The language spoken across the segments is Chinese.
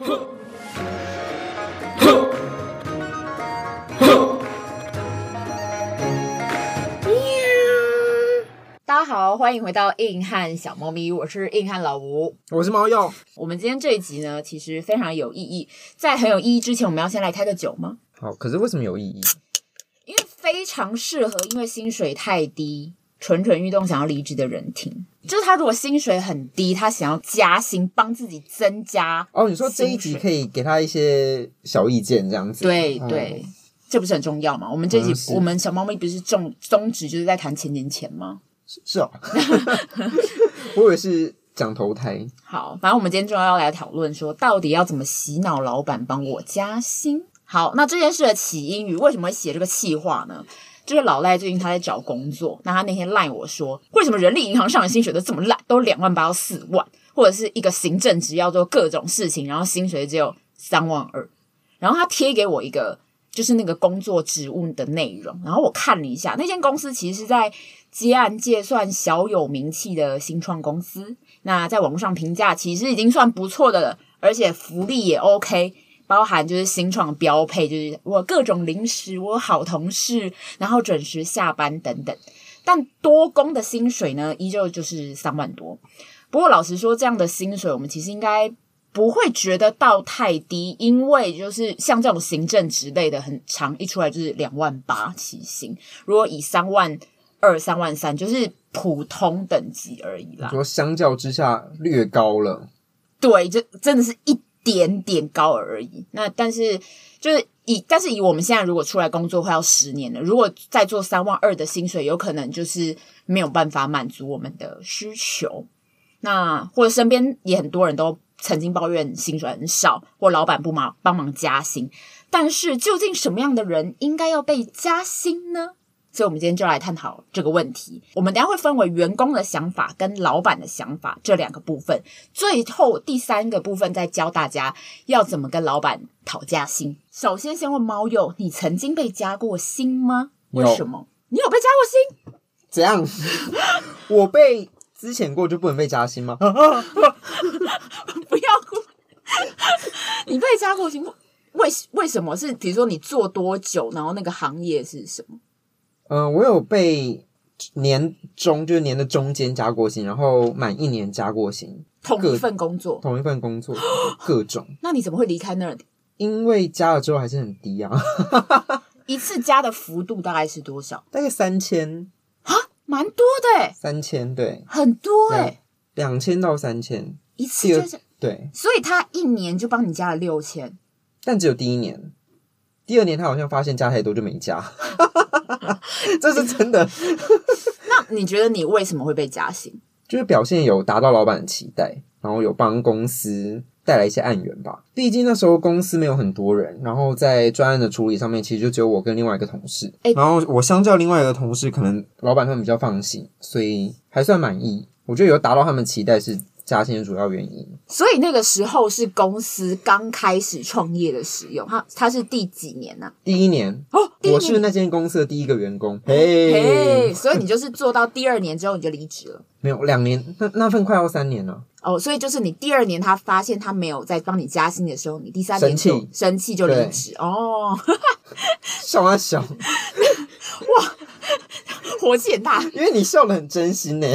大家好，欢迎回到硬汉小猫咪，我是硬汉老吴，我是猫鼬。我们今天这一集呢，其实非常有意义。在很有意义之前，我们要先来开个酒吗？好，可是为什么有意义？因为非常适合，因为薪水太低，蠢蠢欲动想要离职的人听。就是他如果薪水很低，他想要加薪，帮自己增加。哦，你说这一集可以给他一些小意见，这样子？对对，嗯、这不是很重要吗？我们这一集，嗯、我们小猫咪不是重宗旨就是在谈钱钱钱吗？是是哦，我以为是讲投胎。好，反正我们今天就要来讨论说，到底要怎么洗脑老板帮我加薪。好，那这件事的起因于为什么会写这个气话呢？就是老赖最近他在找工作，那他那天赖我说，为什么人力银行上的薪水都这么烂，都两万八到四万，或者是一个行政职要做各种事情，然后薪水只有三万二。然后他贴给我一个，就是那个工作职务的内容，然后我看了一下，那间公司其实是在接案界算小有名气的新创公司，那在网络上评价其实已经算不错的了，而且福利也 OK。包含就是新创标配，就是我各种零食，我好同事，然后准时下班等等。但多工的薪水呢，依旧就是三万多。不过老实说，这样的薪水我们其实应该不会觉得到太低，因为就是像这种行政职类的，很长一出来就是两万八起薪。如果以三万二、三万三，就是普通等级而已啦。说相较之下略高了，对，这真的是一。点点高而已。那但是就是以，但是以我们现在如果出来工作快要十年了，如果再做三万二的薪水，有可能就是没有办法满足我们的需求。那或者身边也很多人都曾经抱怨薪水很少，或老板不忙帮忙加薪。但是究竟什么样的人应该要被加薪呢？所以，我们今天就来探讨这个问题。我们等下会分为员工的想法跟老板的想法这两个部分。最后第三个部分再教大家要怎么跟老板讨加薪。首先，先问猫友，你曾经被加过薪吗？为什么？你有被加过薪？怎样？我被资遣过就不能被加薪吗？不要哭！你被加过薪？为为什么？是比如说你做多久，然后那个行业是什么？嗯、呃，我有被年中，就是年的中间加过薪，然后满一年加过薪。同一份工作，同一份工作，各种。那你怎么会离开那儿？因为加了之后还是很低啊。一次加的幅度大概是多少？大概三千啊，蛮多的诶。三千，对，很多诶。两千到三千一次就是对，所以他一年就帮你加了六千，但只有第一年。第二年他好像发现加太多就没加，这是真的。那你觉得你为什么会被加薪？就是表现有达到老板的期待，然后有帮公司带来一些案源吧。毕竟那时候公司没有很多人，然后在专案的处理上面，其实就只有我跟另外一个同事。欸、然后我相较另外一个同事，可能老板他们比较放心，所以还算满意。我觉得有达到他们期待是。加薪的主要原因，所以那个时候是公司刚开始创业的时候，他他是第几年呢、啊？第一年。哦，第一年。我是那间公司的第一个员工，嘿，嘿，所以你就是做到第二年之后你就离职了？没有，两年，那那份快要三年了。哦，所以就是你第二年他发现他没有在帮你加薪的时候，你第三年就生气，生气就离职。哦，笑啊笑，哇，火气很大，因为你笑的很真心呢。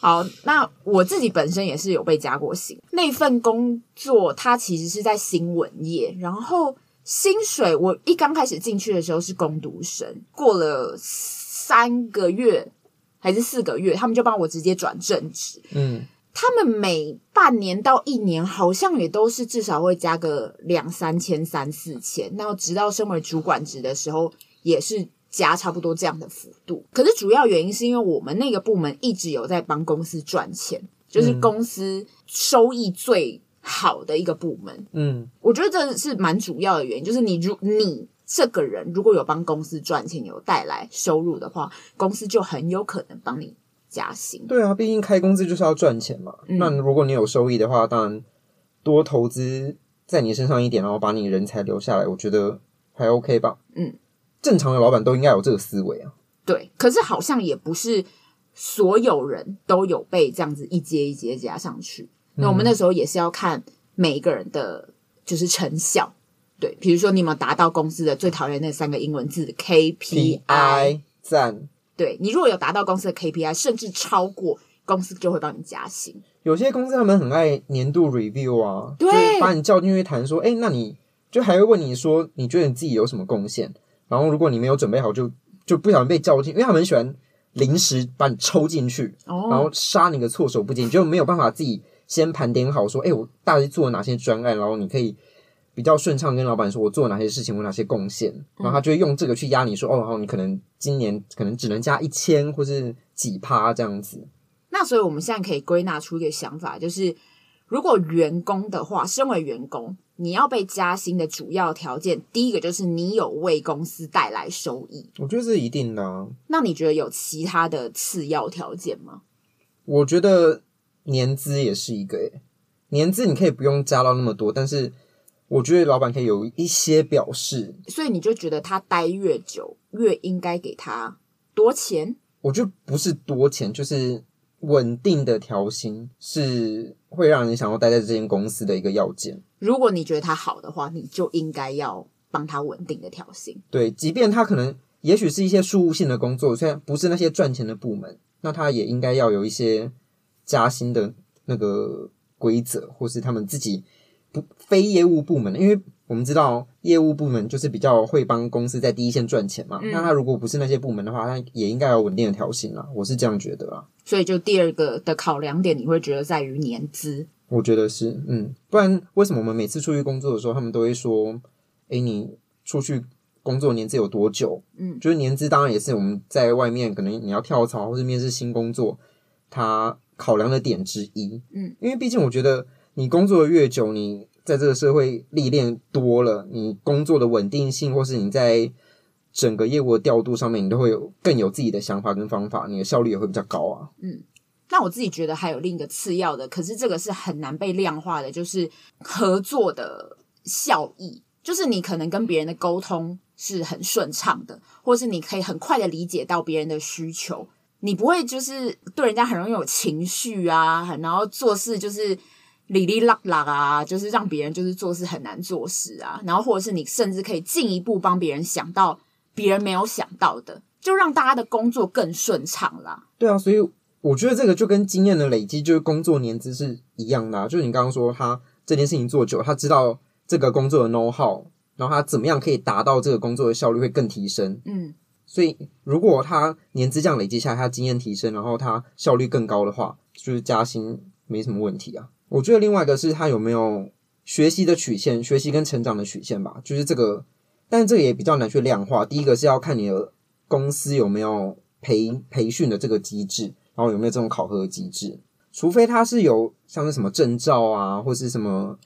好，那我自己本身也是有被加过薪。那份工作它其实是在新闻业，然后薪水我一刚开始进去的时候是工读生，过了三个月还是四个月，他们就帮我直接转正职。嗯，他们每半年到一年好像也都是至少会加个两三千、三四千，然后直到升为主管职的时候也是。加差不多这样的幅度，可是主要原因是因为我们那个部门一直有在帮公司赚钱，就是公司收益最好的一个部门。嗯，我觉得这是蛮主要的原因，就是你如你这个人如果有帮公司赚钱，有带来收入的话，公司就很有可能帮你加薪。对啊，毕竟开公司就是要赚钱嘛。嗯，那如果你有收益的话，当然多投资在你身上一点，然后把你人才留下来，我觉得还 OK 吧。嗯。正常的老板都应该有这个思维啊。对，可是好像也不是所有人都有被这样子一阶一阶加上去。那我们那时候也是要看每一个人的就是成效。对，比如说你有没有达到公司的最讨厌那三个英文字 KPI？赞。对，你如果有达到公司的 KPI，甚至超过，公司就会帮你加薪。有些公司他们很爱年度 review 啊，对，就把你叫进去谈说，哎，那你就还会问你说，你觉得你自己有什么贡献？然后如果你没有准备好就，就就不小心被叫进，因为他们很喜欢临时把你抽进去，哦、然后杀你个措手不及，你就没有办法自己先盘点好说，哎，我大概做了哪些专案，然后你可以。比较顺畅，跟老板说我做了哪些事情，我哪些贡献，然后他就会用这个去压你说，哦，然后你可能今年可能只能加一千或是几趴这样子。那所以我们现在可以归纳出一个想法，就是如果员工的话，身为员工，你要被加薪的主要条件，第一个就是你有为公司带来收益。我觉得是一定的啊。那你觉得有其他的次要条件吗？我觉得年资也是一个诶，年资你可以不用加到那么多，但是。我觉得老板可以有一些表示，所以你就觉得他待越久越应该给他多钱？我觉得不是多钱，就是稳定的调薪是会让人想要待在这间公司的一个要件。如果你觉得他好的话，你就应该要帮他稳定的调薪。对，即便他可能也许是一些事务性的工作，虽然不是那些赚钱的部门，那他也应该要有一些加薪的那个规则，或是他们自己。不，非业务部门的，因为我们知道业务部门就是比较会帮公司在第一线赚钱嘛。嗯、那他如果不是那些部门的话，他也应该有稳定的调薪啦。我是这样觉得啊。所以，就第二个的考量点，你会觉得在于年资？我觉得是，嗯，不然为什么我们每次出去工作的时候，他们都会说：“诶，你出去工作年资有多久？”嗯，就是年资当然也是我们在外面可能你要跳槽或是面试新工作，他考量的点之一。嗯，因为毕竟我觉得。你工作的越久，你在这个社会历练多了，你工作的稳定性，或是你在整个业务的调度上面，你都会有更有自己的想法跟方法，你的效率也会比较高啊。嗯，那我自己觉得还有另一个次要的，可是这个是很难被量化的，就是合作的效益，就是你可能跟别人的沟通是很顺畅的，或是你可以很快的理解到别人的需求，你不会就是对人家很容易有情绪啊，然后做事就是。哩哩啦啦啊，就是让别人就是做事很难做事啊，然后或者是你甚至可以进一步帮别人想到别人没有想到的，就让大家的工作更顺畅啦。对啊，所以我觉得这个就跟经验的累积，就是工作年资是一样的啊。就是你刚刚说他这件事情做久，他知道这个工作的 know how，然后他怎么样可以达到这个工作的效率会更提升。嗯，所以如果他年资这样累积下来，他经验提升，然后他效率更高的话，就是加薪没什么问题啊。我觉得另外一个是他有没有学习的曲线，学习跟成长的曲线吧，就是这个，但是这也比较难去量化。第一个是要看你的公司有没有培培训的这个机制，然后有没有这种考核机制。除非他是有像是什么证照啊，或是什么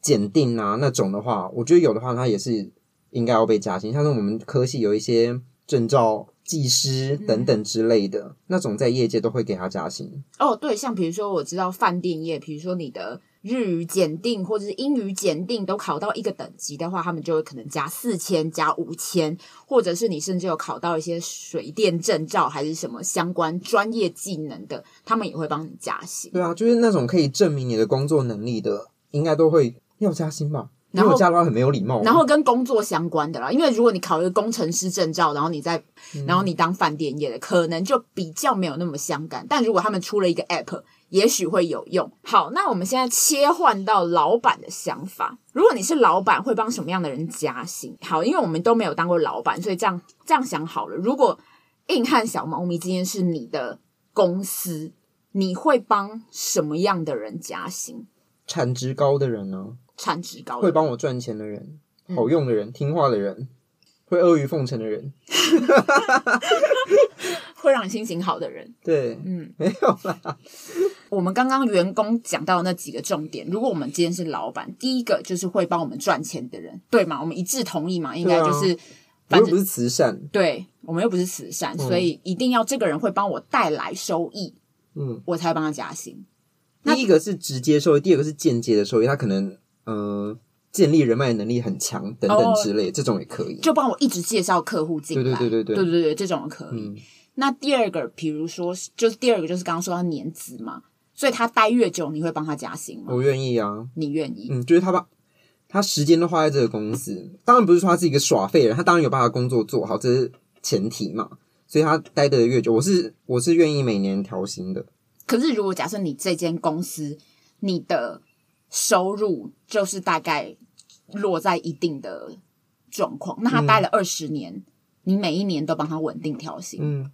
检定啊那种的话，我觉得有的话，他也是应该要被加薪。像是我们科系有一些证照。技师等等之类的、嗯、那种，在业界都会给他加薪。哦，对，像比如说我知道饭店业，比如说你的日语检定或者是英语检定都考到一个等级的话，他们就会可能加四千、加五千，或者是你甚至有考到一些水电证照还是什么相关专业技能的，他们也会帮你加薪。对啊，就是那种可以证明你的工作能力的，应该都会要加薪吧。然后加的话很没有礼貌，然后跟工作相关的啦，因为如果你考一个工程师证照，然后你在，然后你当饭店业的，可能就比较没有那么相干。但如果他们出了一个 app，也许会有用。好，那我们现在切换到老板的想法，如果你是老板，会帮什么样的人加薪？好，因为我们都没有当过老板，所以这样这样想好了。如果硬汉小猫咪今天是你的公司，你会帮什么样的人加薪？产值高的人呢？产值高，会帮我赚钱的人，好用的人，嗯、听话的人，会阿谀奉承的人 会让你心情好的人。对，嗯，没有啦。我们刚刚员工讲到那几个重点，如果我们今天是老板，第一个就是会帮我们赚钱的人，对吗？我们一致同意嘛？应该就是，反正、啊、不是慈善，对，我们又不是慈善，嗯、所以一定要这个人会帮我带来收益，嗯，我才会帮他加薪。第一个是直接收益，第二个是间接的收益，他可能。呃，建立人脉能力很强等等之类，哦、这种也可以。就帮我一直介绍客户进来。对对对对对对对对，这种可以。嗯、那第二个，比如说，就是第二个就是刚刚说到年资嘛。所以他待越久，你会帮他加薪吗？我愿意啊，你愿意？嗯，就是他把他时间都花在这个公司，当然不是说他是一个耍废人，他当然有把他工作做好，这是前提嘛。所以他待的越久，我是我是愿意每年调薪的。可是如果假设你这间公司，你的收入就是大概落在一定的状况，那他待了二十年，嗯、你每一年都帮他稳定调薪，嗯，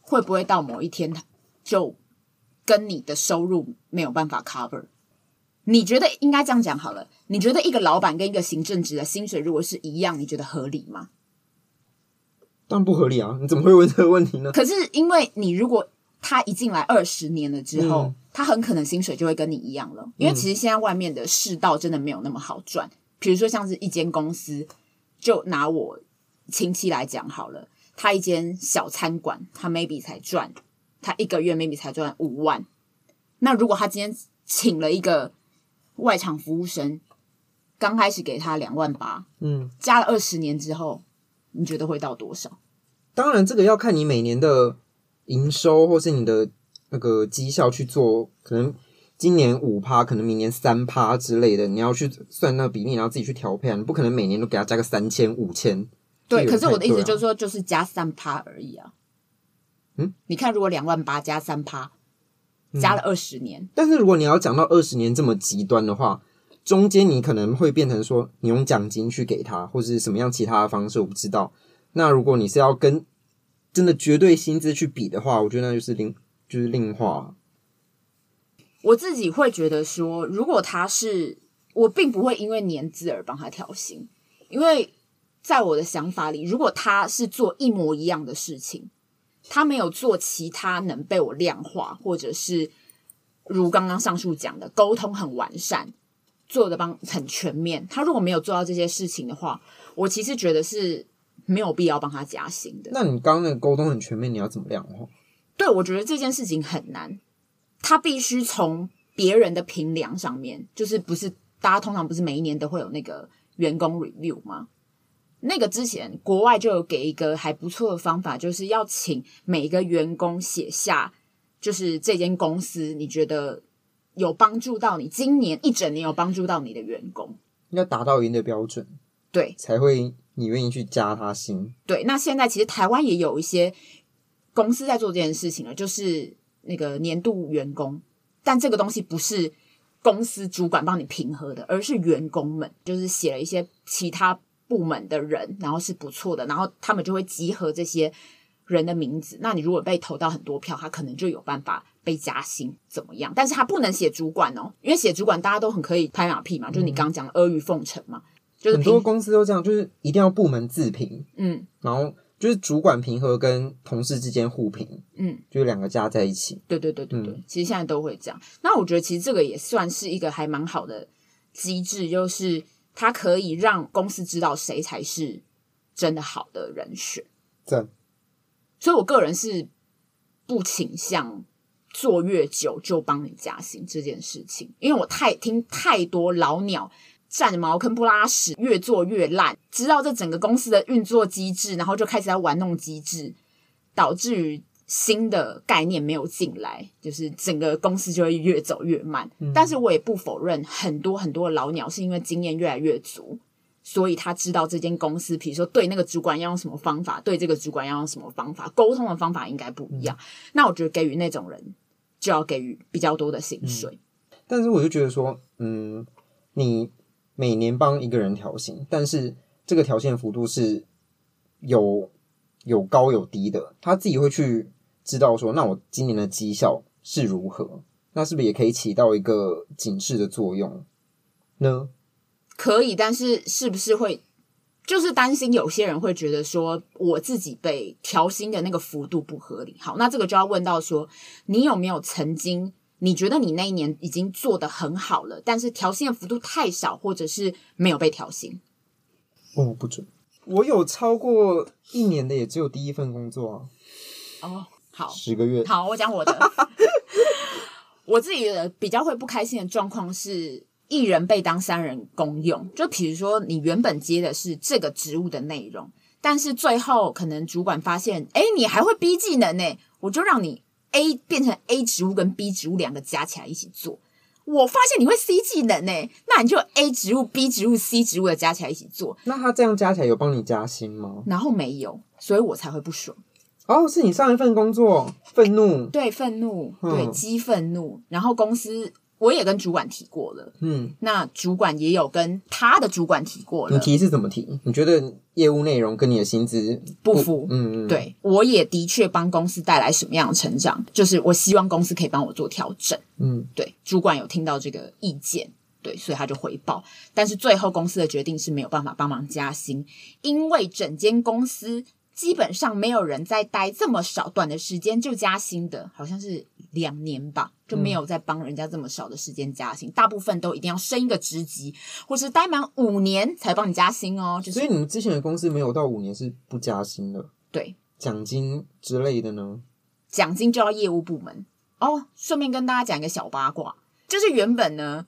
会不会到某一天他就跟你的收入没有办法 cover？你觉得应该这样讲好了？你觉得一个老板跟一个行政职的薪水如果是一样，你觉得合理吗？当然不合理啊！你怎么会问这个问题呢？可是因为你如果他一进来二十年了之后，嗯、他很可能薪水就会跟你一样了。因为其实现在外面的世道真的没有那么好赚。比如说像是一间公司，就拿我亲戚来讲好了，他一间小餐馆，他 maybe 才赚，他一个月 maybe 才赚五万。那如果他今天请了一个外场服务生，刚开始给他两万八，嗯，加了二十年之后，你觉得会到多少？当然，这个要看你每年的营收，或是你的那个绩效去做。可能今年五趴，可能明年三趴之类的，你要去算那个比例，然后自己去调配啊。你不可能每年都给他加个三千、五千。对，可是我的意思就是说，就是加三趴而已啊。嗯，你看，如果两万八加三趴，加了二十年。嗯，但是如果你要讲到二十年这么极端的话，中间你可能会变成说，你用奖金去给他，或是什么样其他的方式，我不知道。那如果你是要跟真的绝对薪资去比的话，我觉得那就是另就是另话。我自己会觉得说，如果他是我，并不会因为年资而帮他调薪，因为在我的想法里，如果他是做一模一样的事情，他没有做其他能被我量化，或者是如刚刚上述讲的沟通很完善，做的帮很全面，他如果没有做到这些事情的话，我其实觉得是。没有必要帮他加薪的。那你刚刚那个沟通很全面，你要怎么量化？对，我觉得这件事情很难，他必须从别人的评量上面，就是不是大家通常不是每一年都会有那个员工 review 吗？那个之前国外就有给一个还不错的方法，就是要请每一个员工写下，就是这间公司你觉得有帮助到你，今年一整年有帮助到你的员工，要达到一定的标准，对，才会。你愿意去加他薪？对，那现在其实台湾也有一些公司在做这件事情了，就是那个年度员工，但这个东西不是公司主管帮你评核的，而是员工们就是写了一些其他部门的人，然后是不错的，然后他们就会集合这些人的名字。那你如果被投到很多票，他可能就有办法被加薪，怎么样？但是他不能写主管哦，因为写主管大家都很可以拍马屁嘛，就是你刚刚讲的阿谀奉承嘛。就是很多公司都这样，就是一定要部门自评，嗯，然后就是主管平和跟同事之间互评，嗯，就是两个加在一起。对对对对对，嗯、其实现在都会这样。那我觉得其实这个也算是一个还蛮好的机制，就是它可以让公司知道谁才是真的好的人选。这，所以我个人是不倾向做越久就帮你加薪这件事情，因为我太听太多老鸟。占着茅坑不拉屎，越做越烂，知道这整个公司的运作机制，然后就开始在玩弄机制，导致于新的概念没有进来，就是整个公司就会越走越慢。嗯、但是我也不否认，很多很多老鸟是因为经验越来越足，所以他知道这间公司，比如说对那个主管要用什么方法，对这个主管要用什么方法，沟通的方法应该不一样。嗯、那我觉得给予那种人就要给予比较多的薪水。嗯、但是我就觉得说，嗯，你。每年帮一个人调薪，但是这个调薪的幅度是有有高有低的，他自己会去知道说，那我今年的绩效是如何，那是不是也可以起到一个警示的作用呢？可以，但是是不是会就是担心有些人会觉得说，我自己被调薪的那个幅度不合理？好，那这个就要问到说，你有没有曾经？你觉得你那一年已经做得很好了，但是调薪的幅度太少，或者是没有被调薪？哦，不准。我有超过一年的，也只有第一份工作啊。哦，好，十个月。好，我讲我的。我自己的比较会不开心的状况是，一人被当三人公用。就比如说，你原本接的是这个职务的内容，但是最后可能主管发现，哎，你还会逼技能呢，我就让你。A 变成 A 植物跟 B 植物两个加起来一起做。我发现你会 C 技能呢，那你就 A 植物、B 植物、C 植物的加起来一起做。那他这样加起来有帮你加薪吗？然后没有，所以我才会不爽。哦，是你上一份工作愤怒？对，愤怒，对，激愤怒。然后公司我也跟主管提过了，嗯，那主管也有跟他的主管提过了。你提是怎么提？你觉得业务内容跟你的薪资不符？嗯嗯，对，我也的确帮公司带来什么样的成长，就是我希望公司可以帮我做调整。嗯，对，主管有听到这个意见，对，所以他就回报。但是最后公司的决定是没有办法帮忙加薪，因为整间公司。基本上没有人在待这么少短的时间就加薪的，好像是两年吧，就没有再帮人家这么少的时间加薪。嗯、大部分都一定要升一个职级，或是待满五年才帮你加薪哦。就是、所以你们之前的公司没有到五年是不加薪的？对，奖金之类的呢？奖金就要业务部门哦。顺便跟大家讲一个小八卦，就是原本呢，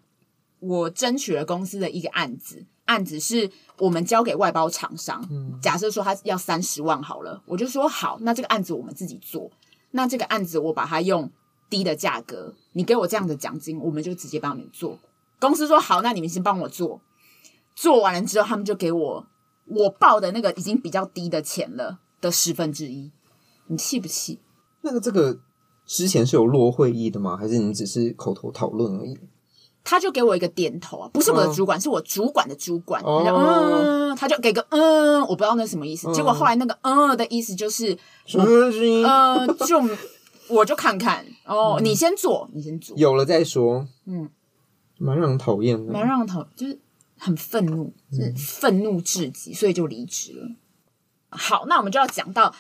我争取了公司的一个案子。案子是我们交给外包厂商，嗯、假设说他要三十万好了，我就说好，那这个案子我们自己做。那这个案子我把它用低的价格，你给我这样的奖金，我们就直接帮你们做。公司说好，那你们先帮我做。做完了之后，他们就给我我报的那个已经比较低的钱了的十分之一。你气不气？那个这个之前是有落会议的吗？还是你只是口头讨论而已？他就给我一个点头啊，不是我的主管，哦、是我主管的主管。他就嗯，他就给个嗯，我不知道那什么意思。嗯、结果后来那个嗯的意思就是，嗯、呃，就我就看看哦，嗯、你先做，你先做，有了再说。嗯，蛮让人讨厌的，蛮让人讨，就是很愤怒，就是愤怒至极，所以就离职了。好，那我们就要讲到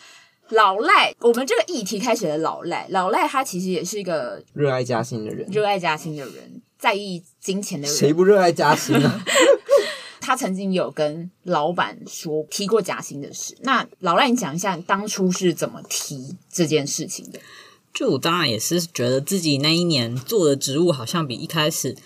老赖，我们这个议题开始的老赖，老赖他其实也是一个热爱加薪的人，热爱加薪的人。在意金钱的人，谁不热爱加薪啊？他曾经有跟老板说提过加薪的事。那老赖，你讲一下你当初是怎么提这件事情的？就我当然也是觉得自己那一年做的职务好像比一开始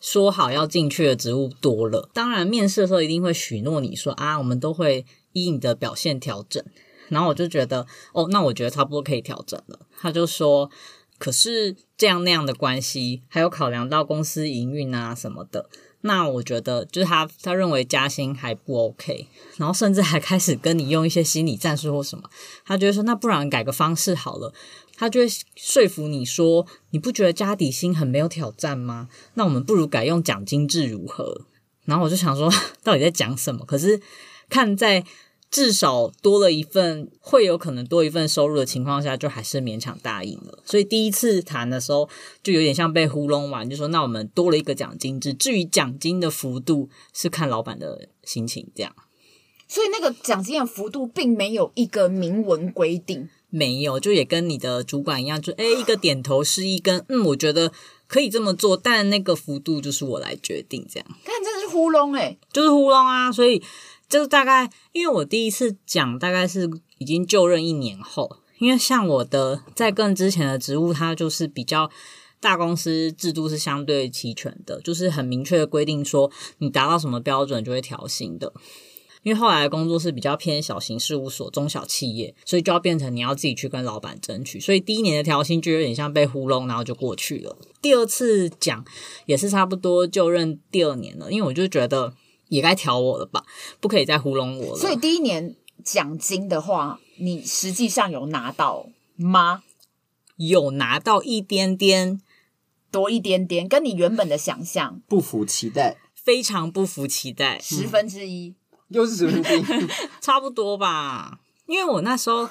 说好要进去的职务多了。当然面试的时候一定会许诺你说啊，我们都会依你的表现调整。然后我就觉得哦，那我觉得差不多可以调整了。他就说。可是这样那样的关系，还有考量到公司营运啊什么的，那我觉得就是他他认为加薪还不 OK，然后甚至还开始跟你用一些心理战术或什么，他觉得说那不然改个方式好了，他就会说服你说，你不觉得加底薪很没有挑战吗？那我们不如改用奖金制如何？然后我就想说 到底在讲什么？可是看在。至少多了一份，会有可能多一份收入的情况下，就还是勉强答应了。所以第一次谈的时候，就有点像被糊弄完，就说那我们多了一个奖金制，至于奖金的幅度是看老板的心情这样。所以那个奖金的幅度并没有一个明文规定，没有，就也跟你的主管一样，就诶一个点头示意，跟嗯，我觉得可以这么做，但那个幅度就是我来决定这样。但真的是糊弄诶，就是糊弄啊，所以。就是大概，因为我第一次讲大概是已经就任一年后，因为像我的在更之前的职务，它就是比较大公司制度是相对齐全的，就是很明确的规定说你达到什么标准就会调薪的。因为后来的工作是比较偏小型事务所、中小企业，所以就要变成你要自己去跟老板争取，所以第一年的调薪就有点像被糊弄，然后就过去了。第二次讲也是差不多就任第二年了，因为我就觉得。也该调我了吧，不可以再糊弄我了。所以第一年奖金的话，你实际上有拿到吗？有拿到一点点，多一点点，跟你原本的想象不符期待，非常不符期待，十分之一，嗯、又是十分之一，差不多吧。因为我那时候。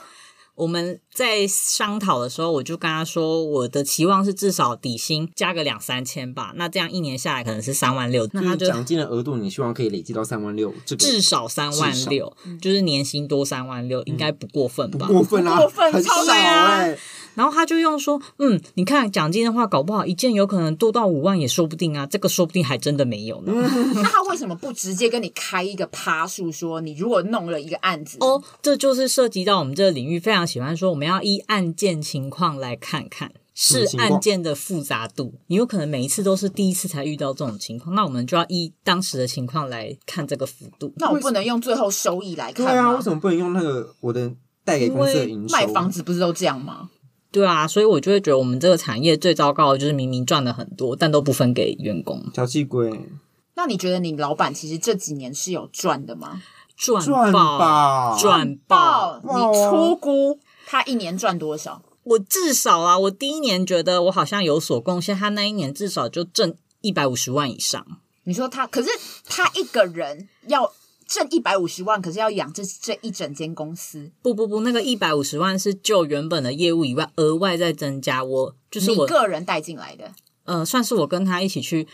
我们在商讨的时候，我就跟他说，我的期望是至少底薪加个两三千吧。那这样一年下来可能是三万六。那他就奖金的额度，你希望可以累积到三万六？这个至少三万六，就是年薪多三万六，应该不过分吧？不过分啊，过分很少哎。然后他就用说，嗯，你看奖金的话，搞不好一件有可能多到五万也说不定啊。这个说不定还真的没有呢。那他为什么不直接跟你开一个趴数，说你如果弄了一个案子，哦，这就是涉及到我们这个领域非常喜欢说，我们要依案件情况来看看，是案件的复杂度。你有可能每一次都是第一次才遇到这种情况，那我们就要依当时的情况来看这个幅度。那我不能用最后收益来看吗？对啊，为什么不能用那个我的带给公司的营收？卖房子不是都这样吗？对啊，所以我就会觉得我们这个产业最糟糕的就是明明赚的很多，但都不分给员工。小气鬼。那你觉得你老板其实这几年是有赚的吗？赚爆，赚爆！你初估他一年赚多少？我至少啊，我第一年觉得我好像有所贡献，他那一年至少就挣一百五十万以上。你说他，可是他一个人要挣一百五十万，可是要养这这一整间公司。不不不，那个一百五十万是就原本的业务以外额外再增加。我就是我你个人带进来的，呃，算是我跟他一起去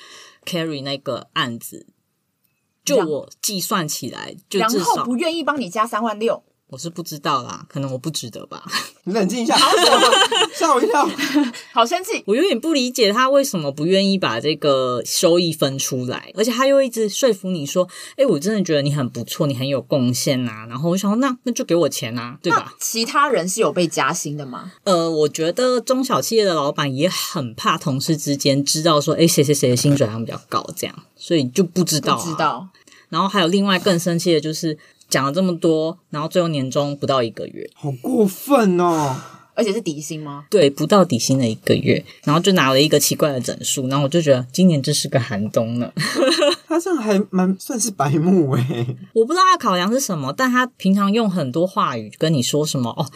carry 那个案子。就我计算起来，就至少然后不愿意帮你加三万六。我是不知道啦，可能我不值得吧。你冷静一下，吓我一跳，好生气。我有点不理解他为什么不愿意把这个收益分出来，而且他又一直说服你说：“哎，我真的觉得你很不错，你很有贡献呐。”然后我想说，那那就给我钱呐，对吧？其他人是有被加薪的吗？呃，我觉得中小企业的老板也很怕同事之间知道说：“哎，谁谁谁的薪水好像比较高，这样，所以就不知道啊。”不知道。然后还有另外更生气的就是。讲了这么多，然后最后年终不到一个月，好过分哦！而且是底薪吗？对，不到底薪的一个月，然后就拿了一个奇怪的整数，然后我就觉得今年真是个寒冬呢。他这样还蛮算是白目诶。我不知道他考量是什么，但他平常用很多话语跟你说什么哦，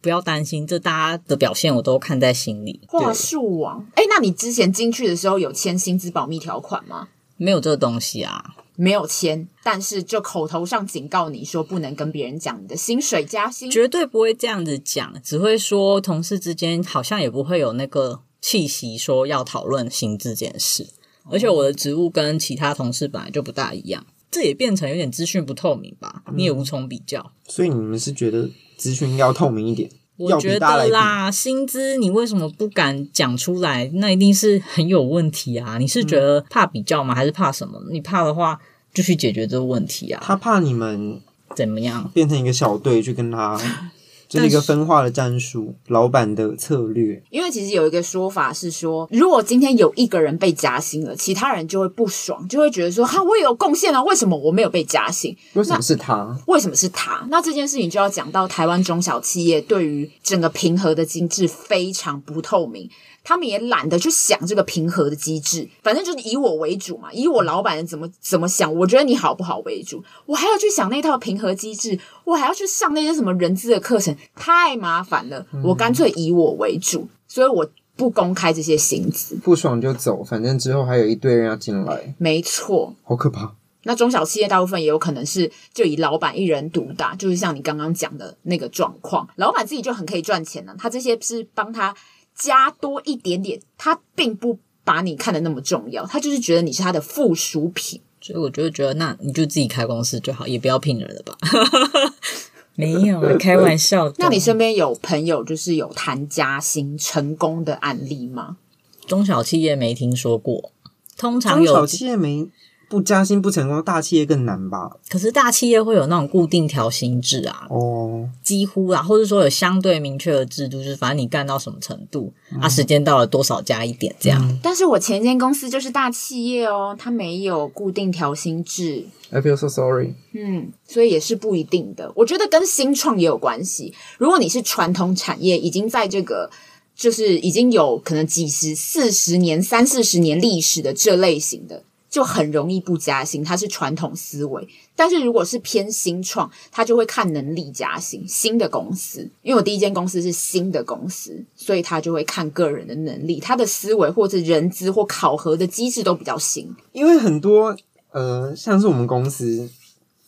不要担心，这大家的表现我都看在心里。话术王，哎，那你之前进去的时候有签薪资保密条款吗？没有这个东西啊。没有签，但是就口头上警告你说不能跟别人讲你的薪水加薪，绝对不会这样子讲，只会说同事之间好像也不会有那个气息说要讨论薪资这件事。而且我的职务跟其他同事本来就不大一样，这也变成有点资讯不透明吧？你也无从比较。嗯，所以你们是觉得资讯要透明一点？我觉得啦，薪资你为什么不敢讲出来？那一定是很有问题啊！你是觉得怕比较吗？还是怕什么？你怕的话，就去解决这个问题啊！他怕你们怎么样？变成一个小队去跟他。这是一个分化的战术，老板的策略。因为其实有一个说法是说，如果今天有一个人被加薪了，其他人就会不爽，就会觉得说：“哈，我也有贡献啊，为什么我没有被加薪？为什么是他？为什么是他？”那这件事情就要讲到台湾中小企业对于整个平和的机制非常不透明。他们也懒得去想这个平和的机制，反正就是以我为主嘛，以我老板怎么怎么想，我觉得你好不好为主，我还要去想那套平和机制，我还要去上那些什么人资的课程，太麻烦了。我干脆以我为主，所以我不公开这些薪资，不爽就走，反正之后还有一堆人要进来。没错，好可怕。那中小企业大部分也有可能是就以老板一人独大，就是像你刚刚讲的那个状况，老板自己就很可以赚钱呢，他这些是帮他。加多一点点，他并不把你看得那么重要，他就是觉得你是他的附属品，所以我就觉得，那你就自己开公司就好，也不要聘人了吧。没有，开玩笑。那你身边有朋友就是有谈加薪成功的案例吗？中小企业没听说过，通常有中小企业没。不加薪不成功，大企业更难吧？可是大企业会有那种固定调薪制啊，哦，几乎啊，或者说有相对明确的制度，就是反正你干到什么程度，嗯、啊，时间到了多少加一点这样。嗯、但是我前一间公司就是大企业哦，它没有固定调薪制。I feel so sorry。嗯，所以也是不一定的。我觉得跟新创也有关系。如果你是传统产业，已经在这个就是已经有可能几十、四十年、三四十年历史的这类型的。就很容易不加薪，它是传统思维。但是如果是偏新创，他就会看能力加薪。新的公司，因为我第一间公司是新的公司，所以他就会看个人的能力，他的思维或者人资或考核的机制都比较新。因为很多呃，像是我们公司，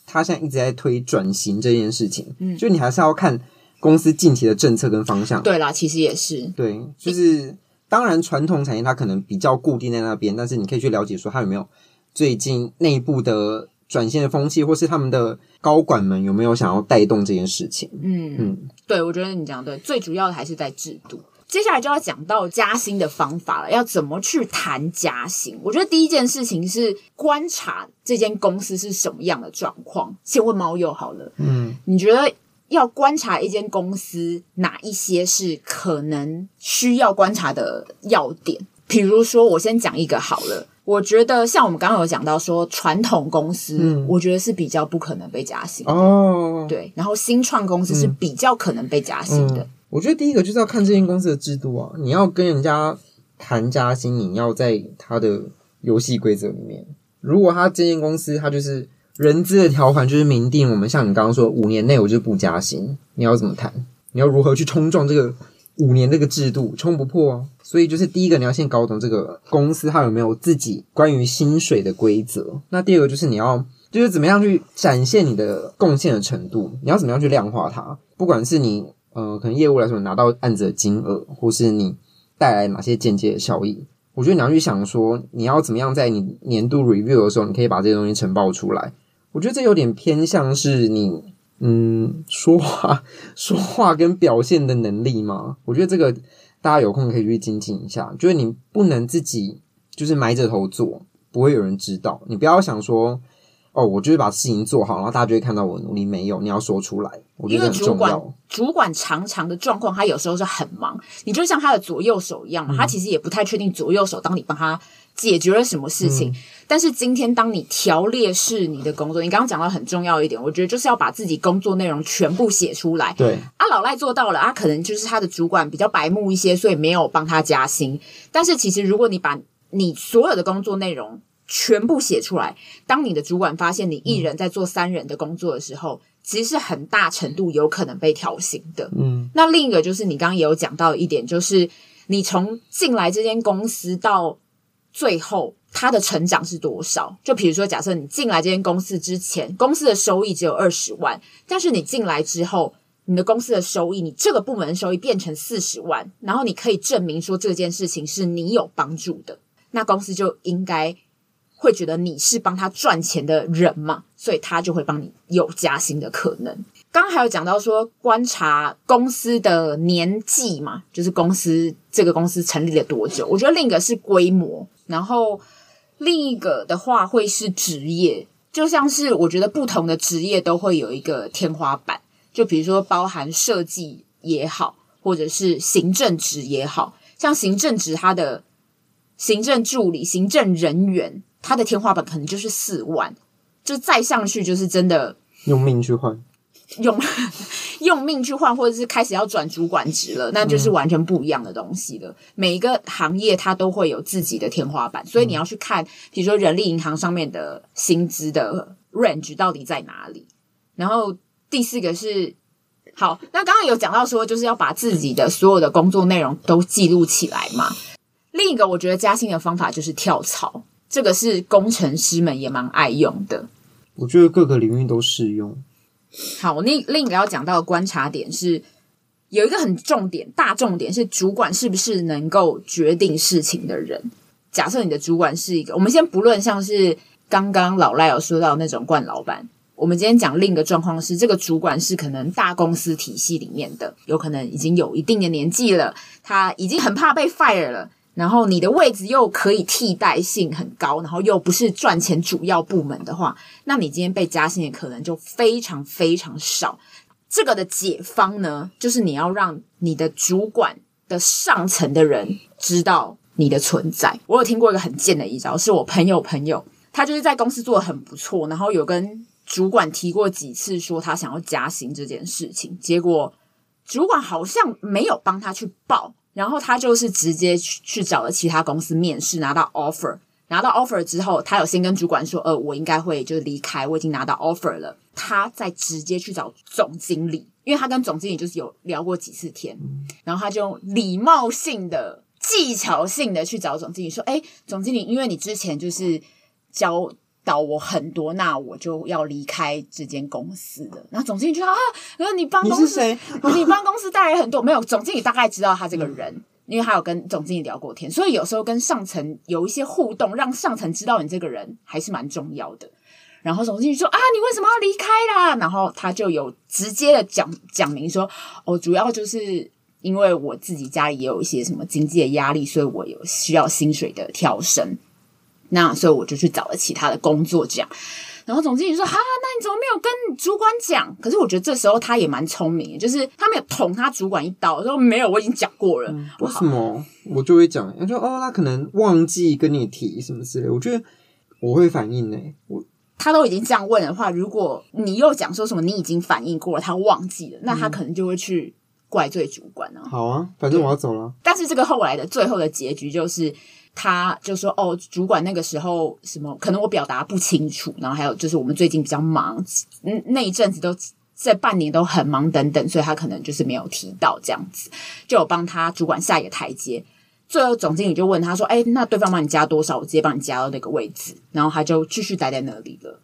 它现在一直在推转型这件事情，嗯，就你还是要看公司近期的政策跟方向。对啦，其实也是，对，就是。当然，传统产业它可能比较固定在那边，但是你可以去了解说它有没有最近内部的转型的风气，或是他们的高管们有没有想要带动这件事情。嗯嗯，对，我觉得你讲的对，最主要的还是在制度。接下来就要讲到加薪的方法了，要怎么去谈加薪？我觉得第一件事情是观察这间公司是什么样的状况。先问猫友好了，嗯，你觉得？要观察一间公司，哪一些是可能需要观察的要点？比如说，我先讲一个好了。我觉得像我们刚刚有讲到说，传统公司，嗯，我觉得是比较不可能被加薪哦。对，然后新创公司是比较可能被加薪的。嗯，我觉得第一个就是要看这间公司的制度啊，你要跟人家谈加薪，你要在他的游戏规则里面。如果他这间公司他就是人资的条款就是明定，我们像你刚刚说五年内我就不加薪，你要怎么谈？你要如何去冲撞这个五年这个制度？冲不破啊！所以就是第一个你要先搞懂这个公司它有没有自己关于薪水的规则。那第二个就是你要。就是怎么样去展现你的贡献的程度，你要怎么样去量化它？不管是你呃，可能业务来说拿到案子的金额，或是你带来哪些间接的效益，我觉得你要去想说，你要怎么样在你年度 review 的时候，你可以把这些东西呈报出来。我觉得这有点偏向是你嗯说话说话跟表现的能力嘛。我觉得这个大家有空可以去精进一下。就是你不能自己就是埋着头做，不会有人知道。你不要想说。哦，我就是把事情做好，然后大家就会看到我努力。没有，你要说出来。我觉得很重要。因为主管主管常常的状况，他有时候是很忙。你就像他的左右手一样嘛，嗯、他其实也不太确定左右手当你帮他解决了什么事情。嗯、但是今天当你条列式你的工作，你刚刚讲到很重要一点，我觉得就是要把自己工作内容全部写出来。对，啊，老赖做到了，啊，可能就是他的主管比较白目一些，所以没有帮他加薪。但是其实如果你把你所有的工作内容，全部写出来。当你的主管发现你一人在做三人的工作的时候，嗯、其实是很大程度有可能被调薪的。嗯，那另一个就是你刚刚也有讲到一点，就是你从进来这间公司到最后，他的成长是多少？就比如说，假设你进来这间公司之前，公司的收益只有二十万，但是你进来之后，你的公司的收益，你这个部门的收益变成四十万，然后你可以证明说这件事情是你有帮助的，那公司就应该。会觉得你是帮他赚钱的人嘛，所以他就会帮你有加薪的可能。刚刚还有讲到说，观察公司的年纪嘛，就是公司这个公司成立了多久。我觉得另一个是规模，然后另一个的话会是职业，就像是我觉得不同的职业都会有一个天花板，就比如说包含设计也好，或者是行政职也好，像行政职它的行政助理、行政人员。他的天花板可能就是四万，就再上去就是真的用命去换，用 用命去换，或者是开始要转主管职了，那就是完全不一样的东西了。嗯、每一个行业它都会有自己的天花板，所以你要去看，比如说人力银行上面的薪资的 range 到底在哪里。然后第四个是，好，那刚刚有讲到说，就是要把自己的所有的工作内容都记录起来嘛。另一个我觉得加薪的方法就是跳槽。这个是工程师们也蛮爱用的，我觉得各个领域都适用。好，我另另一个要讲到的观察点是，有一个很重点、大重点是主管是不是能够决定事情的人。假设你的主管是一个，我们先不论像是刚刚老赖有说到那种惯老板，我们今天讲另一个状况是，这个主管是可能大公司体系里面的，有可能已经有一定的年纪了，他已经很怕被 fire 了。然后你的位置又可以替代性很高，然后又不是赚钱主要部门的话，那你今天被加薪的可能就非常非常少。这个的解方呢，就是你要让你的主管的上层的人知道你的存在。我有听过一个很贱的一招，是我朋友朋友，他就是在公司做的很不错，然后有跟主管提过几次说他想要加薪这件事情，结果主管好像没有帮他去报。然后他就是直接去去找了其他公司面试，拿到 offer。拿到 offer 之后，他有先跟主管说：“呃，我应该会就是离开，我已经拿到 offer 了。”他再直接去找总经理，因为他跟总经理就是有聊过几次天，然后他就礼貌性的、技巧性的去找总经理说：“哎，总经理，因为你之前就是教。”到我很多，那我就要离开这间公司了。然后总经理就说啊，你帮公司，你，你帮公司带来很多没有？总经理大概知道他这个人，嗯、因为他有跟总经理聊过天，所以有时候跟上层有一些互动，让上层知道你这个人还是蛮重要的。然后总经理说啊，你为什么要离开啦？然后他就有直接的讲讲明说，哦，主要就是因为我自己家里也有一些什么经济的压力，所以我有需要薪水的调升。那所以我就去找了其他的工作，这样。然后总经理说：“哈，那你怎么没有跟主管讲？”可是我觉得这时候他也蛮聪明的，就是他没有捅他主管一刀，说：“没有，我已经讲过了。嗯”为什么我就会讲？他说：“哦，他可能忘记跟你提什么之类。”我觉得我会反应呢。我他都已经这样问的话，如果你又讲说什么你已经反应过了，他忘记了，那他可能就会去怪罪主管呢、啊？好啊，反正我要走了。但是这个后来的最后的结局就是，他就说：“哦，主管那个时候什么，可能我表达不清楚，然后还有就是我们最近比较忙，嗯，那一阵子都这半年都很忙等等，所以他可能就是没有提到这样子，就有帮他主管下一个台阶。最后总经理就问他说：‘哎，那对方帮你加多少？我直接帮你加到那个位置。’然后他就继续待在那里了。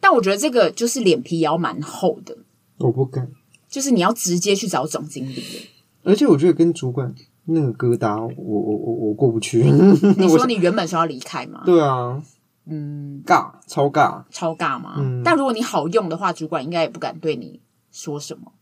但我觉得这个就是脸皮也要蛮厚的，我不敢。”就是你要直接去找总经理，而且我觉得跟主管那个疙瘩，我我我我过不去。你说你原本说要离开吗？对啊，嗯，尬，超尬，超尬嘛。嗯，但如果你好用的话，主管应该也不敢对你说什么。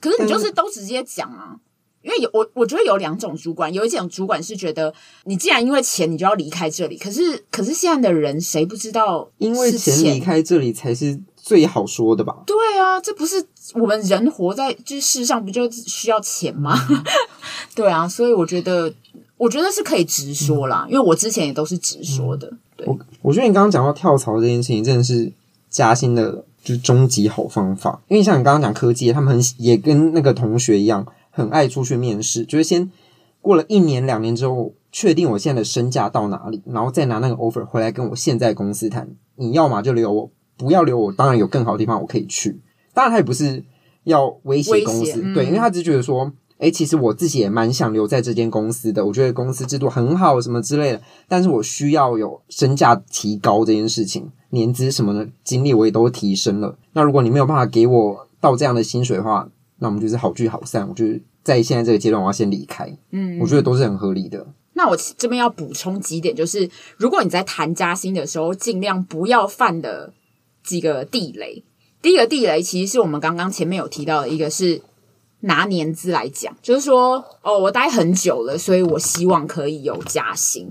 可是你就是都直接讲啊，因为有我，我觉得有两种主管，有一种主管是觉得你既然因为钱你就要离开这里，可是可是现在的人谁不知道，因为钱离开这里才是最好说的吧？对啊，这不是。我们人活在这世上，不就需要钱吗？对啊，所以我觉得，我觉得是可以直说啦，因为我之前也都是直说的。对，我我觉得你刚刚讲到跳槽这件事情，真的是加薪的就是终极好方法。因为像你刚刚讲科技，他们很也跟那个同学一样，很爱出去面试，就是先过了一年两年之后，确定我现在的身价到哪里，然后再拿那个 offer 回来跟我现在公司谈。你要嘛就留我，不要留我，当然有更好的地方我可以去。当然，他也不是要威胁公司，嗯、对，因为他只是觉得说，诶、欸，其实我自己也蛮想留在这间公司的，我觉得公司制度很好，什么之类的。但是我需要有身价提高这件事情，年资什么的经历我也都提升了。那如果你没有办法给我到这样的薪水的话，那我们就是好聚好散。我就是在现在这个阶段，我要先离开。嗯，我觉得都是很合理的。那我这边要补充几点，就是如果你在谈加薪的时候，尽量不要犯的几个地雷。第一个地雷其实是我们刚刚前面有提到的，一个是拿年资来讲，就是说哦，我待很久了，所以我希望可以有加薪。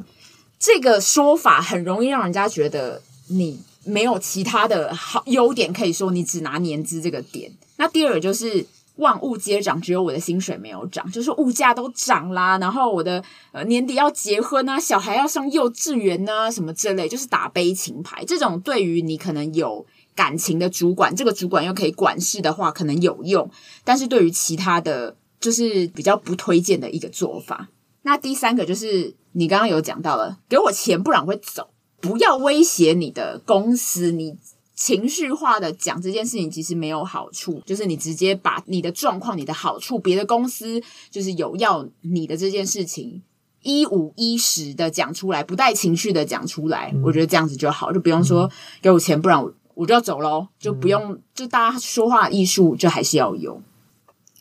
这个说法很容易让人家觉得你没有其他的好优点可以说，你只拿年资这个点。那第二就是万物皆涨，只有我的薪水没有涨，就是物价都涨啦，然后我的呃年底要结婚啊，小孩要上幼稚园啊，什么之类，就是打悲情牌。这种对于你可能有。感情的主管，这个主管又可以管事的话，可能有用。但是对于其他的，就是比较不推荐的一个做法。那第三个就是你刚刚有讲到了，给我钱，不然会走。不要威胁你的公司，你情绪化的讲这件事情，其实没有好处。就是你直接把你的状况、你的好处，别的公司就是有要你的这件事情，一五一十的讲出来，不带情绪的讲出来。嗯、我觉得这样子就好，就不用说给我钱，不然我。我就要走喽，就不用，嗯、就大家说话艺术就还是要有。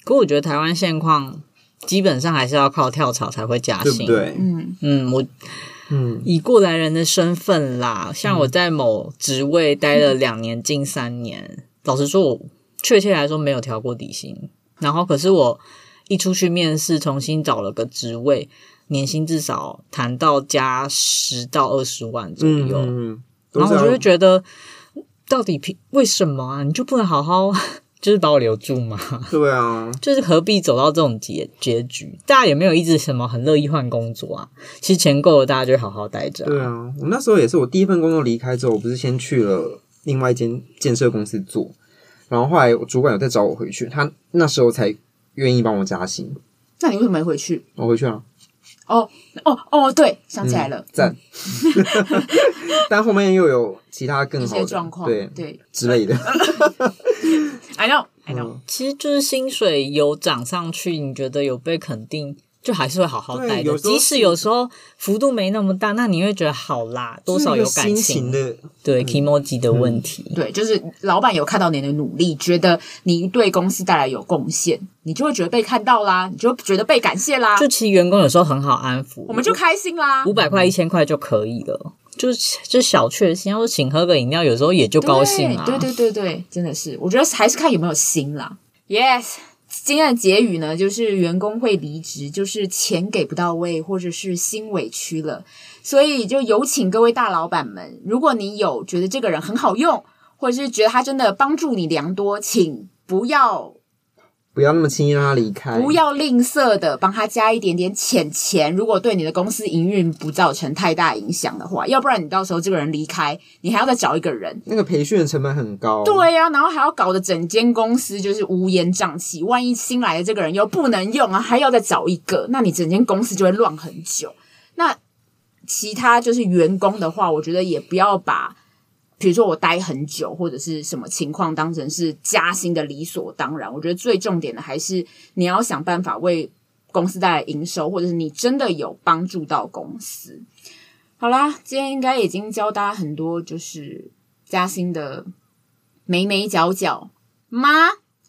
可我觉得台湾现况基本上还是要靠跳槽才会加薪，对，对，嗯嗯，我嗯以过来人的身份啦，像我在某职位待了两年近三年，嗯、老实说，我确切来说没有调过底薪。然后，可是我一出去面试，重新找了个职位，年薪至少谈到加十到二十万左右。然后我就会觉得。到底凭为什么啊？你就不能好好就是把我留住嘛？对啊，就是何必走到这种结结局？大家也没有一直什么很乐意换工作啊。其实钱够了，大家就好好待着啊。对啊，我那时候也是，我第一份工作离开之后，我不是先去了另外一间建设公司做，然后后来我主管有在找我回去，他那时候才愿意帮我加薪。那你为什么没回去？我回去了。哦哦哦，对，想起来了，赞、嗯。但后面又有其他更好的状况，对对之类的。I know, I know，其实就是薪水有涨上去，你觉得有被肯定，就还是会好好待的。即使有时候幅度没那么大，那你会觉得好啦，多少有感情的，对 kimoji 的问题。对，就是老板有看到你的努力，觉得你对公司带来有贡献，你就会觉得被看到啦，你就觉得被感谢啦。就其实员工有时候很好安抚，我们就开心啦，五百块、一千块就可以了，就是就小确幸。要说请喝个饮料，有时候也就高兴啦。对对对对，真的是，我觉得还是看有没有心啦。Yes。今天的结语呢，就是员工会离职，就是钱给不到位，或者是心委屈了。所以就有请各位大老板们，如果你有觉得这个人很好用，或者是觉得他真的帮助你良多，请不要不要那么轻易让他离开，不要吝啬的帮他加一点点钱钱。如果对你的公司营运不造成太大影响的话，要不然你到时候这个人离开，你还要再找一个人，那个培训的成本很高。对呀、啊，然后还要搞得整间公司就是乌烟瘴气。万一新来的这个人又不能用啊，还要再找一个，那你整间公司就会乱很久。那其他就是员工的话，我觉得也不要把。比如说我待很久或者是什么情况，当成是加薪的理所当然。我觉得最重点的还是你要想办法为公司带来营收，或者是你真的有帮助到公司。好啦，今天应该已经教大家很多就是加薪的眉眉角角吗？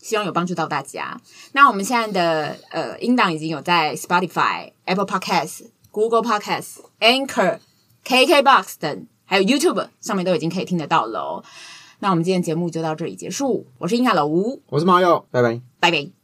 希望有帮助到大家。那我们现在的呃音档已经有在 Spotify、Apple Podcasts、Google Podcasts、Anchor、KKBox 等。还有 YouTube 上面都已经可以听得到了哦。那我们今天节目就到这里结束。我是英卡老吴，我是马友，拜拜，拜拜。